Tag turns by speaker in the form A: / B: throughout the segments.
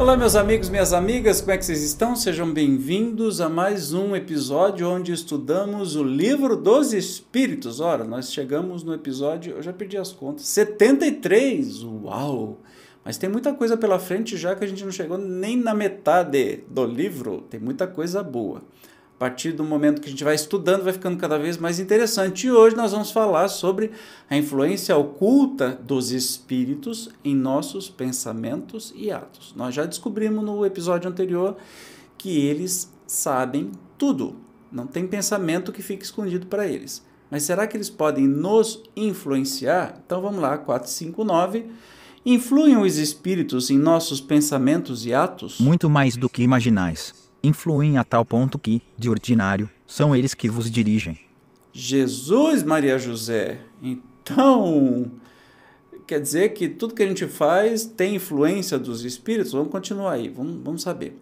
A: Olá, meus amigos, minhas amigas, como é que vocês estão? Sejam bem-vindos a mais um episódio onde estudamos o livro dos Espíritos. Ora, nós chegamos no episódio, eu já perdi as contas, 73! Uau! Mas tem muita coisa pela frente já que a gente não chegou nem na metade do livro, tem muita coisa boa a partir do momento que a gente vai estudando, vai ficando cada vez mais interessante. E hoje nós vamos falar sobre a influência oculta dos espíritos em nossos pensamentos e atos. Nós já descobrimos no episódio anterior que eles sabem tudo. Não tem pensamento que fique escondido para eles. Mas será que eles podem nos influenciar? Então vamos lá, 459. Influem os espíritos em nossos pensamentos e atos?
B: Muito mais do que imaginais influem a tal ponto que, de ordinário, são eles que vos dirigem.
A: Jesus, Maria José. Então, quer dizer que tudo que a gente faz tem influência dos espíritos? Vamos continuar aí, vamos, vamos saber.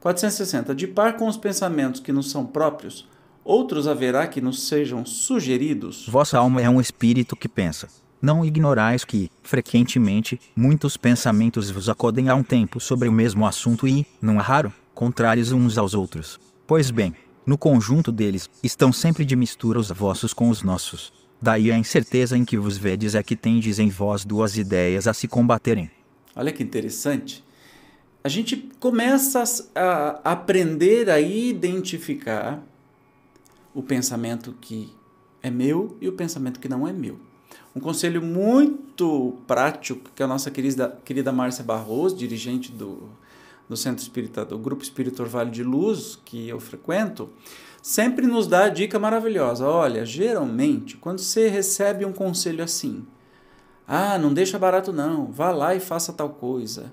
A: 460. De par com os pensamentos que nos são próprios, outros haverá que nos sejam sugeridos?
B: Vossa alma é um espírito que pensa. Não ignorais que, frequentemente, muitos pensamentos vos acodem a um tempo sobre o mesmo assunto e, não é raro, contrários uns aos outros. Pois bem, no conjunto deles, estão sempre de mistura os vossos com os nossos. Daí a incerteza em que vos vedes é que tendes em vós duas ideias a se combaterem.
A: Olha que interessante. A gente começa a aprender a identificar o pensamento que é meu e o pensamento que não é meu. Um conselho muito prático que a nossa querida, querida Márcia Barroso, dirigente do do Centro Espírita, do Grupo Espírito Vale de Luz, que eu frequento, sempre nos dá a dica maravilhosa. Olha, geralmente, quando você recebe um conselho assim, ah, não deixa barato não, vá lá e faça tal coisa.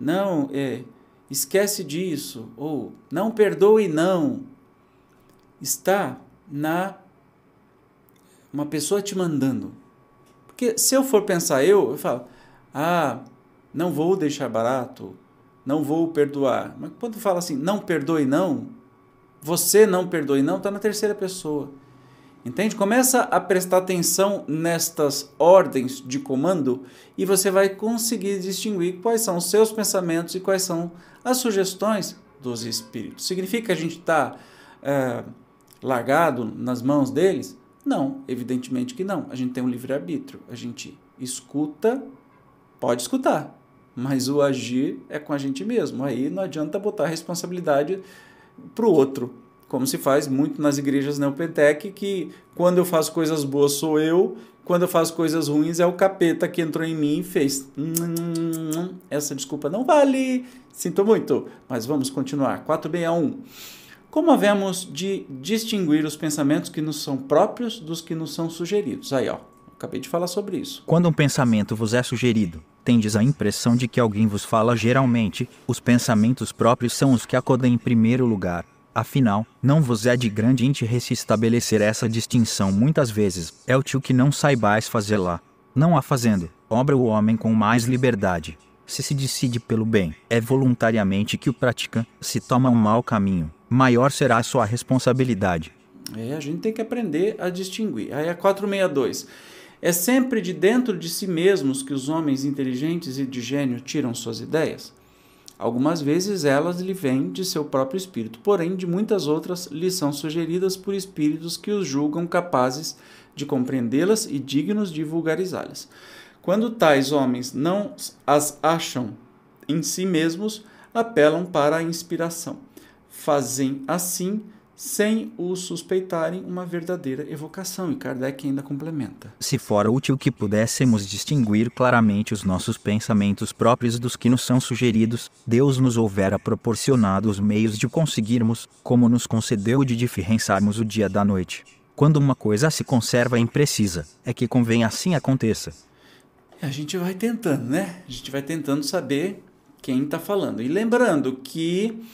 A: Não, é, esquece disso, ou não perdoe não. Está na uma pessoa te mandando. Porque se eu for pensar eu, eu falo, ah, não vou deixar barato, não vou perdoar. Mas quando fala assim, não perdoe não, você não perdoe não, está na terceira pessoa. Entende? Começa a prestar atenção nestas ordens de comando e você vai conseguir distinguir quais são os seus pensamentos e quais são as sugestões dos espíritos. Significa que a gente está é, largado nas mãos deles? Não, evidentemente que não. A gente tem um livre-arbítrio. A gente escuta, pode escutar, mas o agir é com a gente mesmo. Aí não adianta botar a responsabilidade para o outro, como se faz muito nas igrejas neopentec, que quando eu faço coisas boas sou eu, quando eu faço coisas ruins é o capeta que entrou em mim e fez. Essa desculpa não vale. Sinto muito, mas vamos continuar. 461. Como havemos de distinguir os pensamentos que nos são próprios dos que nos são sugeridos? Aí, ó, acabei de falar sobre isso.
B: Quando um pensamento vos é sugerido, tendes a impressão de que alguém vos fala geralmente, os pensamentos próprios são os que acodem em primeiro lugar. Afinal, não vos é de grande interesse estabelecer essa distinção muitas vezes, é útil que não saibais fazê-la. Não a fazendo, obra o homem com mais liberdade. Se se decide pelo bem, é voluntariamente que o pratica, se toma um mau caminho, maior será a sua responsabilidade.
A: É, a gente tem que aprender a distinguir. Aí é 462. É sempre de dentro de si mesmos que os homens inteligentes e de gênio tiram suas ideias. Algumas vezes elas lhe vêm de seu próprio espírito, porém de muitas outras lhe são sugeridas por espíritos que os julgam capazes de compreendê-las e dignos de vulgarizá-las. Quando tais homens não as acham em si mesmos, apelam para a inspiração. Fazem assim sem o suspeitarem uma verdadeira evocação, e Kardec ainda complementa.
B: Se fora útil que pudéssemos distinguir claramente os nossos pensamentos próprios dos que nos são sugeridos, Deus nos houvera proporcionado os meios de conseguirmos, como nos concedeu de diferenciarmos o dia da noite. Quando uma coisa se conserva imprecisa, é que convém assim aconteça.
A: A gente vai tentando, né? A gente vai tentando saber quem está falando. E lembrando que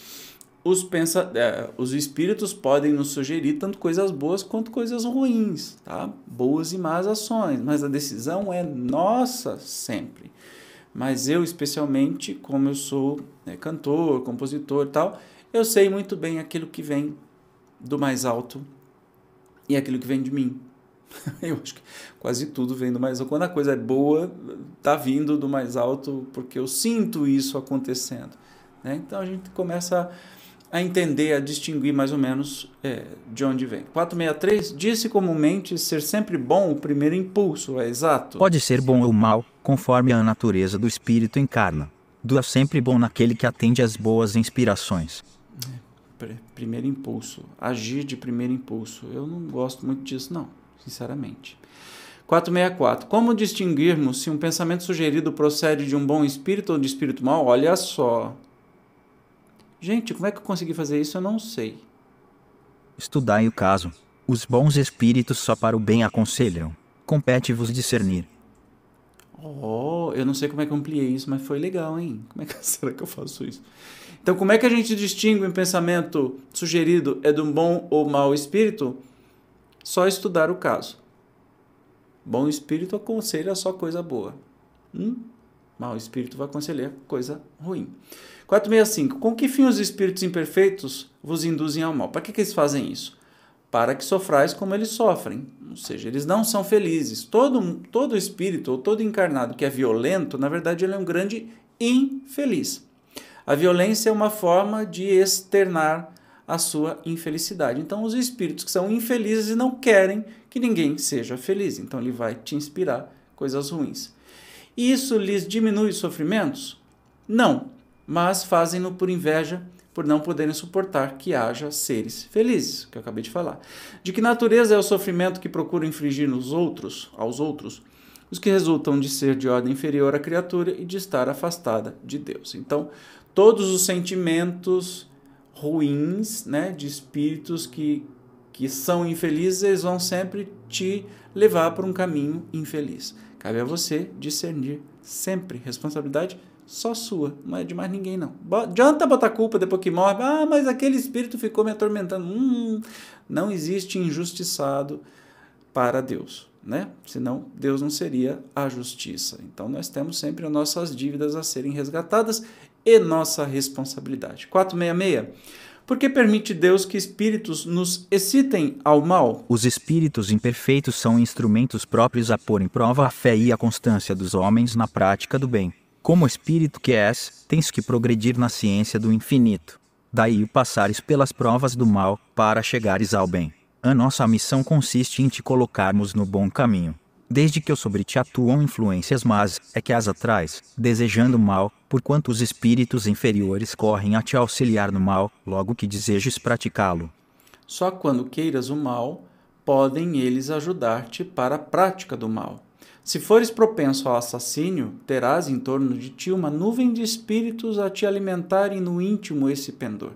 A: os, pensa, é, os espíritos podem nos sugerir tanto coisas boas quanto coisas ruins, tá? Boas e más ações, mas a decisão é nossa sempre. Mas eu, especialmente, como eu sou né, cantor, compositor e tal, eu sei muito bem aquilo que vem do mais alto e aquilo que vem de mim. Eu acho que quase tudo vem do mais alto. Quando a coisa é boa, tá vindo do mais alto, porque eu sinto isso acontecendo. Né? Então a gente começa a a entender, a distinguir mais ou menos é, de onde vem. 463 disse comumente ser sempre bom o primeiro impulso, é exato?
B: Pode ser bom ou mal, conforme a natureza do espírito encarna. Do é sempre bom naquele que atende às boas inspirações.
A: Primeiro impulso, agir de primeiro impulso. Eu não gosto muito disso, não, sinceramente. 464. Como distinguirmos se um pensamento sugerido procede de um bom espírito ou de espírito mau? Olha só, Gente, como é que eu consegui fazer isso? Eu não sei.
B: Estudai o caso. Os bons espíritos só para o bem aconselham. Compete-vos discernir.
A: Oh, eu não sei como é que eu ampliei isso, mas foi legal, hein? Como é que será que eu faço isso? Então, como é que a gente distingue um pensamento sugerido é de um bom ou mau espírito? Só estudar o caso. Bom espírito aconselha só coisa boa. Hum? Mau espírito vai aconselhar coisa ruim. 465. Com que fim os espíritos imperfeitos vos induzem ao mal? Para que, que eles fazem isso? Para que sofrais como eles sofrem. Ou seja, eles não são felizes. Todo, todo espírito ou todo encarnado que é violento, na verdade, ele é um grande infeliz. A violência é uma forma de externar a sua infelicidade. Então, os espíritos que são infelizes não querem que ninguém seja feliz. Então, ele vai te inspirar coisas ruins. Isso lhes diminui os sofrimentos? Não mas fazem-no por inveja, por não poderem suportar que haja seres felizes, que eu acabei de falar. De que natureza é o sofrimento que procura infligir nos outros, aos outros? Os que resultam de ser de ordem inferior à criatura e de estar afastada de Deus. Então, todos os sentimentos ruins, né, de espíritos que que são infelizes, eles vão sempre te levar para um caminho infeliz. Cabe a você discernir sempre. Responsabilidade só sua, não é de mais ninguém não. Adianta botar culpa depois que morre. Ah, mas aquele espírito ficou me atormentando. Hum, não existe injustiçado para Deus, né? Senão Deus não seria a justiça. Então nós temos sempre as nossas dívidas a serem resgatadas e nossa responsabilidade. 466. Por que permite Deus que espíritos nos excitem ao mal?
B: Os espíritos imperfeitos são instrumentos próprios a pôr em prova a fé e a constância dos homens na prática do bem. Como espírito que és, tens que progredir na ciência do infinito. Daí passares pelas provas do mal, para chegares ao bem. A nossa missão consiste em te colocarmos no bom caminho. Desde que eu sobre ti atuam influências más, é que as atrás, desejando mal, porquanto os espíritos inferiores correm a te auxiliar no mal, logo que desejes praticá-lo.
A: Só quando queiras o mal, podem eles ajudar-te para a prática do mal. Se fores propenso ao assassínio, terás em torno de ti uma nuvem de espíritos a te alimentarem no íntimo esse pendor.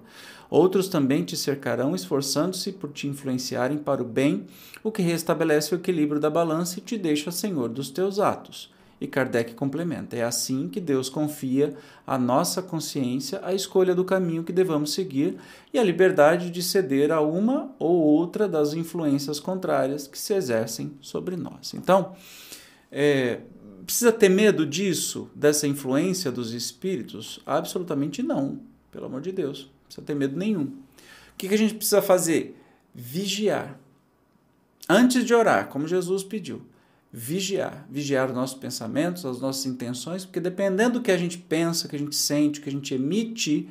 A: Outros também te cercarão, esforçando-se por te influenciarem para o bem, o que restabelece o equilíbrio da balança e te deixa senhor dos teus atos. E Kardec complementa: é assim que Deus confia à nossa consciência a escolha do caminho que devamos seguir e a liberdade de ceder a uma ou outra das influências contrárias que se exercem sobre nós. Então, é, precisa ter medo disso, dessa influência dos espíritos? Absolutamente não, pelo amor de Deus. Não precisa ter medo nenhum. O que, que a gente precisa fazer? Vigiar. Antes de orar, como Jesus pediu. Vigiar. Vigiar os nossos pensamentos, as nossas intenções, porque dependendo do que a gente pensa, que a gente sente, que a gente emite,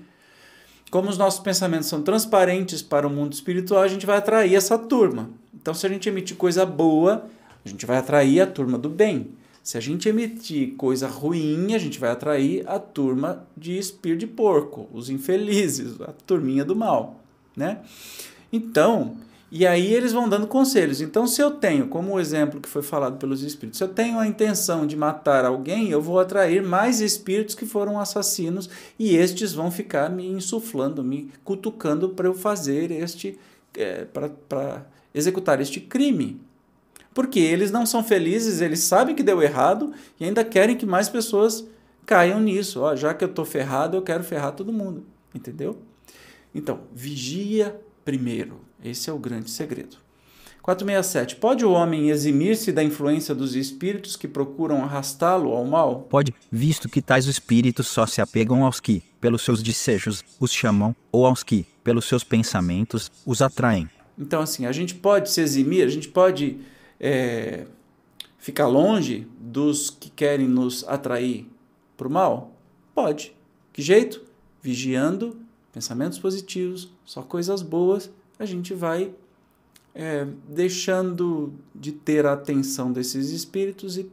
A: como os nossos pensamentos são transparentes para o mundo espiritual, a gente vai atrair essa turma. Então, se a gente emitir coisa boa, a gente vai atrair a turma do bem. Se a gente emitir coisa ruim, a gente vai atrair a turma de espírito de porco, os infelizes, a turminha do mal, né? Então, e aí eles vão dando conselhos. Então, se eu tenho, como o exemplo que foi falado pelos espíritos, se eu tenho a intenção de matar alguém, eu vou atrair mais espíritos que foram assassinos e estes vão ficar me insuflando, me cutucando para eu fazer este, é, para executar este crime. Porque eles não são felizes, eles sabem que deu errado e ainda querem que mais pessoas caiam nisso. Ó, já que eu estou ferrado, eu quero ferrar todo mundo. Entendeu? Então, vigia primeiro. Esse é o grande segredo. 467. Pode o homem eximir-se da influência dos espíritos que procuram arrastá-lo ao mal?
B: Pode, visto que tais espíritos só se apegam aos que, pelos seus desejos, os chamam, ou aos que, pelos seus pensamentos, os atraem.
A: Então, assim, a gente pode se eximir, a gente pode é, ficar longe dos que querem nos atrair para o mal? Pode. Que jeito? Vigiando, pensamentos positivos, só coisas boas, a gente vai é, deixando de ter a atenção desses espíritos e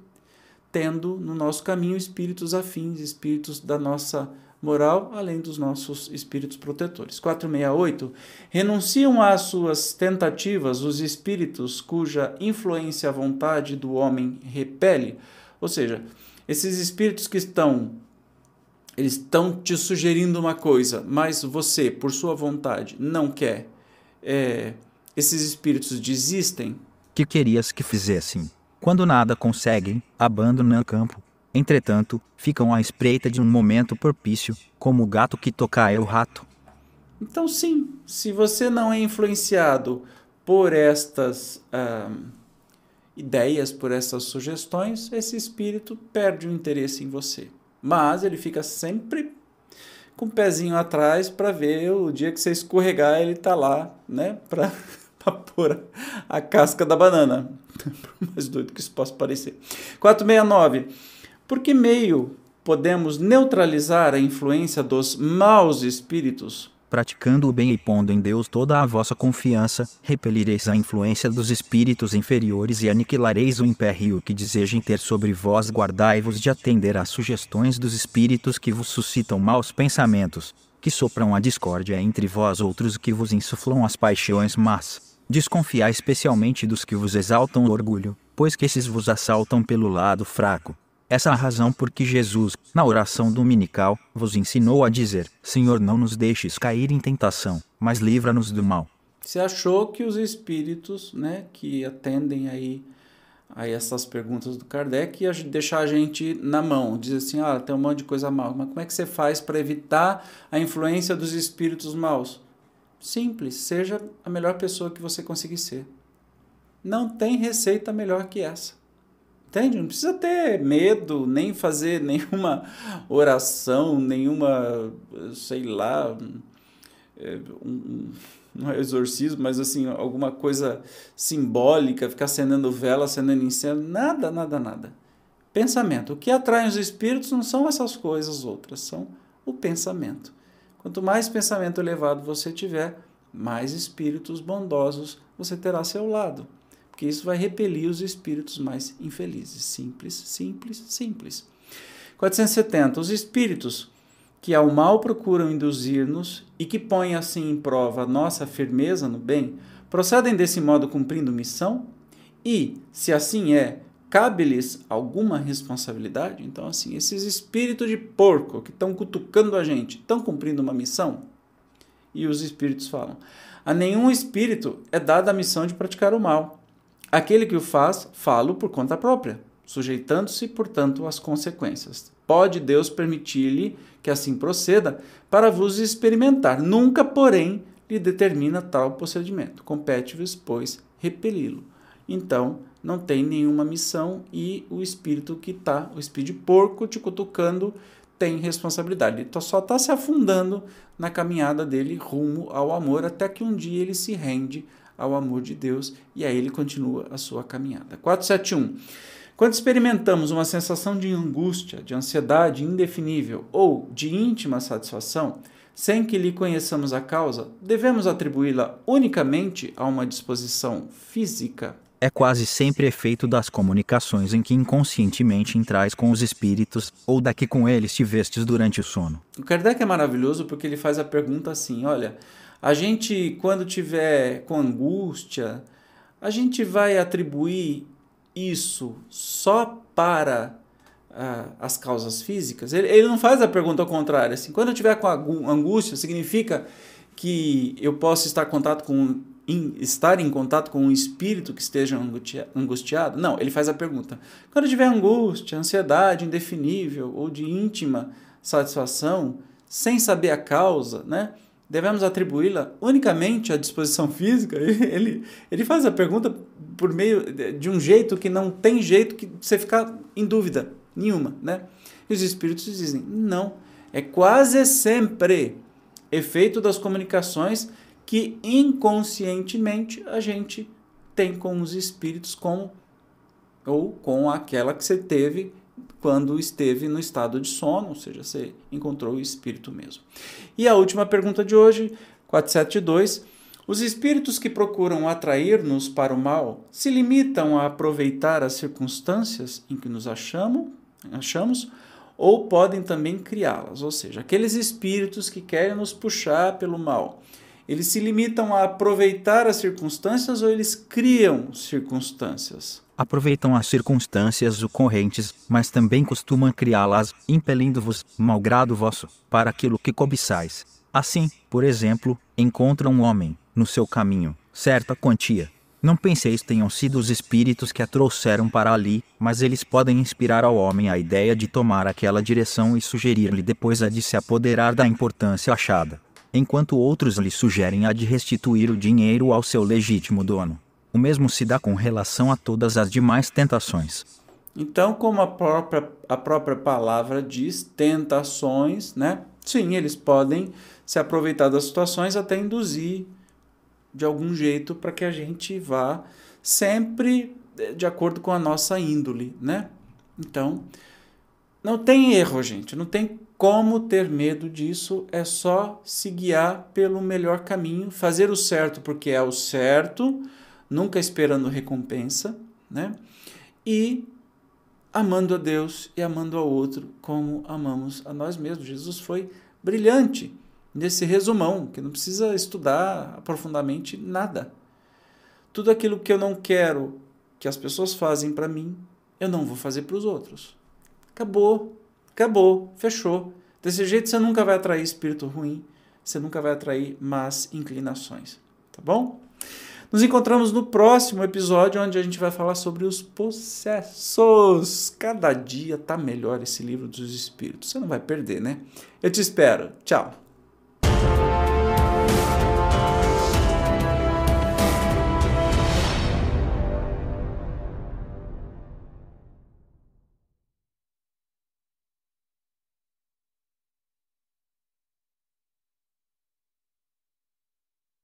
A: tendo no nosso caminho espíritos afins, espíritos da nossa moral, além dos nossos espíritos protetores. 468. Renunciam às suas tentativas os espíritos cuja influência a vontade do homem repele, ou seja, esses espíritos que estão eles estão te sugerindo uma coisa, mas você, por sua vontade, não quer. É, esses espíritos desistem.
B: Que querias que fizessem? Quando nada conseguem, abandonam o campo. Entretanto, ficam à espreita de um momento propício, como o gato que toca o rato.
A: Então, sim, se você não é influenciado por estas ah, ideias, por essas sugestões, esse espírito perde o interesse em você. Mas ele fica sempre com o pezinho atrás para ver o dia que você escorregar, ele tá lá, né, para pôr a casca da banana. Por mais doido que isso possa parecer. 469. Por que meio podemos neutralizar a influência dos maus espíritos?
B: praticando o bem e pondo em Deus toda a vossa confiança, repelireis a influência dos espíritos inferiores e aniquilareis o império que desejem ter sobre vós. Guardai-vos de atender às sugestões dos espíritos que vos suscitam maus pensamentos, que sopram a discórdia entre vós outros que vos insuflam as paixões mas Desconfiai especialmente dos que vos exaltam o orgulho, pois que esses vos assaltam pelo lado fraco, essa é a razão por que Jesus, na oração dominical, vos ensinou a dizer: Senhor, não nos deixes cair em tentação, mas livra-nos do mal.
A: Você achou que os espíritos, né, que atendem aí a essas perguntas do Kardec ia deixar a gente na mão, dizer assim, ah, tem um monte de coisa mal, mas como é que você faz para evitar a influência dos espíritos maus? Simples, seja a melhor pessoa que você conseguir ser. Não tem receita melhor que essa. Entende? Não precisa ter medo, nem fazer nenhuma oração, nenhuma, sei lá, é, um, não é exorcismo, mas assim, alguma coisa simbólica, ficar acendendo vela, acendendo incenso, nada, nada, nada. Pensamento. O que atrai os espíritos não são essas coisas outras, são o pensamento. Quanto mais pensamento elevado você tiver, mais espíritos bondosos você terá ao seu lado porque isso vai repelir os espíritos mais infelizes. Simples, simples, simples. 470. Os espíritos que ao mal procuram induzir-nos e que põem assim em prova nossa firmeza no bem, procedem desse modo cumprindo missão? E, se assim é, cabe-lhes alguma responsabilidade? Então, assim, esses espíritos de porco que estão cutucando a gente, estão cumprindo uma missão? E os espíritos falam: a nenhum espírito é dada a missão de praticar o mal. Aquele que o faz, falo por conta própria, sujeitando-se, portanto, às consequências. Pode Deus permitir-lhe que assim proceda para vos experimentar. Nunca, porém, lhe determina tal procedimento. Compete-vos, pois, repeli-lo. Então, não tem nenhuma missão e o espírito que está, o espírito de porco te cutucando, tem responsabilidade. Ele só está se afundando na caminhada dele rumo ao amor, até que um dia ele se rende ao amor de Deus e aí ele continua a sua caminhada. 471. Quando experimentamos uma sensação de angústia, de ansiedade indefinível ou de íntima satisfação, sem que lhe conheçamos a causa, devemos atribuí-la unicamente a uma disposição física?
B: É quase sempre efeito das comunicações em que inconscientemente entrais com os espíritos ou da que com eles tivestes durante o sono.
A: O Kardec é maravilhoso porque ele faz a pergunta assim: olha, a gente, quando tiver com angústia, a gente vai atribuir isso só para uh, as causas físicas? Ele, ele não faz a pergunta ao contrário. Assim, quando eu tiver com angústia, significa que eu posso estar contato com em estar em contato com um espírito que esteja angustiado? Não, ele faz a pergunta: quando tiver angústia, ansiedade indefinível ou de íntima satisfação, sem saber a causa, né? Devemos atribuí-la unicamente à disposição física? Ele, ele faz a pergunta por meio de um jeito que não tem jeito que você ficar em dúvida nenhuma, né? E os espíritos dizem: não, é quase sempre efeito das comunicações que inconscientemente a gente tem com os espíritos com ou com aquela que você teve quando esteve no estado de sono, ou seja, você encontrou o espírito mesmo. E a última pergunta de hoje, 472, os espíritos que procuram atrair-nos para o mal se limitam a aproveitar as circunstâncias em que nos achamos, achamos ou podem também criá-las, ou seja, aqueles espíritos que querem nos puxar pelo mal, eles se limitam a aproveitar as circunstâncias ou eles criam circunstâncias?
B: Aproveitam as circunstâncias ocorrentes, mas também costumam criá-las, impelindo-vos, malgrado vosso, para aquilo que cobiçais. Assim, por exemplo, encontra um homem, no seu caminho, certa quantia, não penseis tenham sido os espíritos que a trouxeram para ali, mas eles podem inspirar ao homem a ideia de tomar aquela direção e sugerir-lhe depois a de se apoderar da importância achada, enquanto outros lhe sugerem a de restituir o dinheiro ao seu legítimo dono. O mesmo se dá com relação a todas as demais tentações.
A: Então, como a própria, a própria palavra diz, tentações, né? Sim, eles podem se aproveitar das situações até induzir de algum jeito para que a gente vá sempre de acordo com a nossa índole, né? Então, não tem erro, gente, não tem como ter medo disso, é só se guiar pelo melhor caminho, fazer o certo porque é o certo, nunca esperando recompensa, né? E amando a Deus e amando ao outro como amamos a nós mesmos. Jesus foi brilhante nesse resumão, que não precisa estudar profundamente nada. Tudo aquilo que eu não quero que as pessoas fazem para mim, eu não vou fazer para os outros. Acabou, acabou, fechou. Desse jeito você nunca vai atrair espírito ruim, você nunca vai atrair más inclinações, tá bom? Nos encontramos no próximo episódio, onde a gente vai falar sobre os possessos. Cada dia tá melhor esse livro dos espíritos. Você não vai perder, né? Eu te espero. Tchau.